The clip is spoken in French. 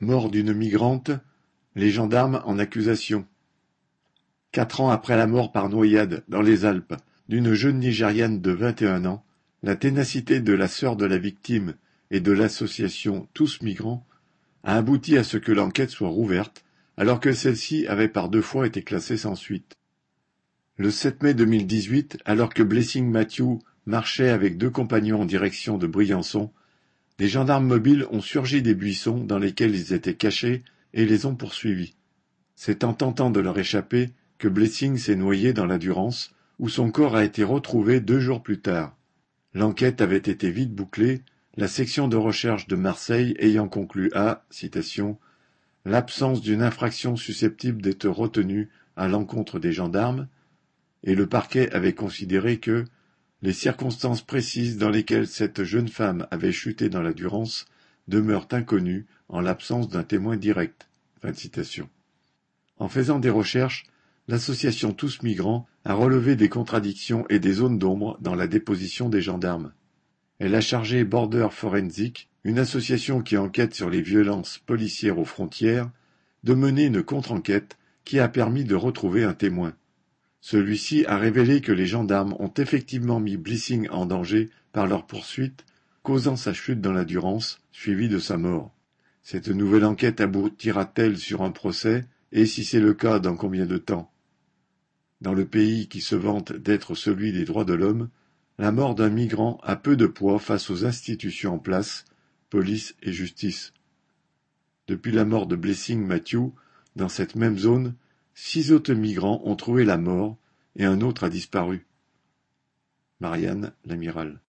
Mort d'une migrante, les gendarmes en accusation. Quatre ans après la mort par noyade, dans les Alpes, d'une jeune Nigériane de vingt et un ans, la ténacité de la sœur de la victime et de l'association Tous Migrants a abouti à ce que l'enquête soit rouverte, alors que celle-ci avait par deux fois été classée sans suite. Le 7 mai 2018, alors que Blessing Matthew marchait avec deux compagnons en direction de Briançon, des gendarmes mobiles ont surgi des buissons dans lesquels ils étaient cachés et les ont poursuivis. C'est en tentant de leur échapper que Blessing s'est noyé dans la Durance, où son corps a été retrouvé deux jours plus tard. L'enquête avait été vite bouclée, la section de recherche de Marseille ayant conclu à citation, l'absence d'une infraction susceptible d'être retenue à l'encontre des gendarmes, et le parquet avait considéré que les circonstances précises dans lesquelles cette jeune femme avait chuté dans la Durance demeurent inconnues en l'absence d'un témoin direct. En faisant des recherches, l'association Tous Migrants a relevé des contradictions et des zones d'ombre dans la déposition des gendarmes. Elle a chargé Border Forensic, une association qui enquête sur les violences policières aux frontières, de mener une contre-enquête qui a permis de retrouver un témoin. Celui-ci a révélé que les gendarmes ont effectivement mis Blissing en danger par leur poursuite, causant sa chute dans la Durance, suivie de sa mort. Cette nouvelle enquête aboutira-t-elle sur un procès, et si c'est le cas, dans combien de temps? Dans le pays qui se vante d'être celui des droits de l'homme, la mort d'un migrant a peu de poids face aux institutions en place, police et justice. Depuis la mort de Blessing Matthew, dans cette même zone, Six autres migrants ont trouvé la mort et un autre a disparu. Marianne, l'amiral.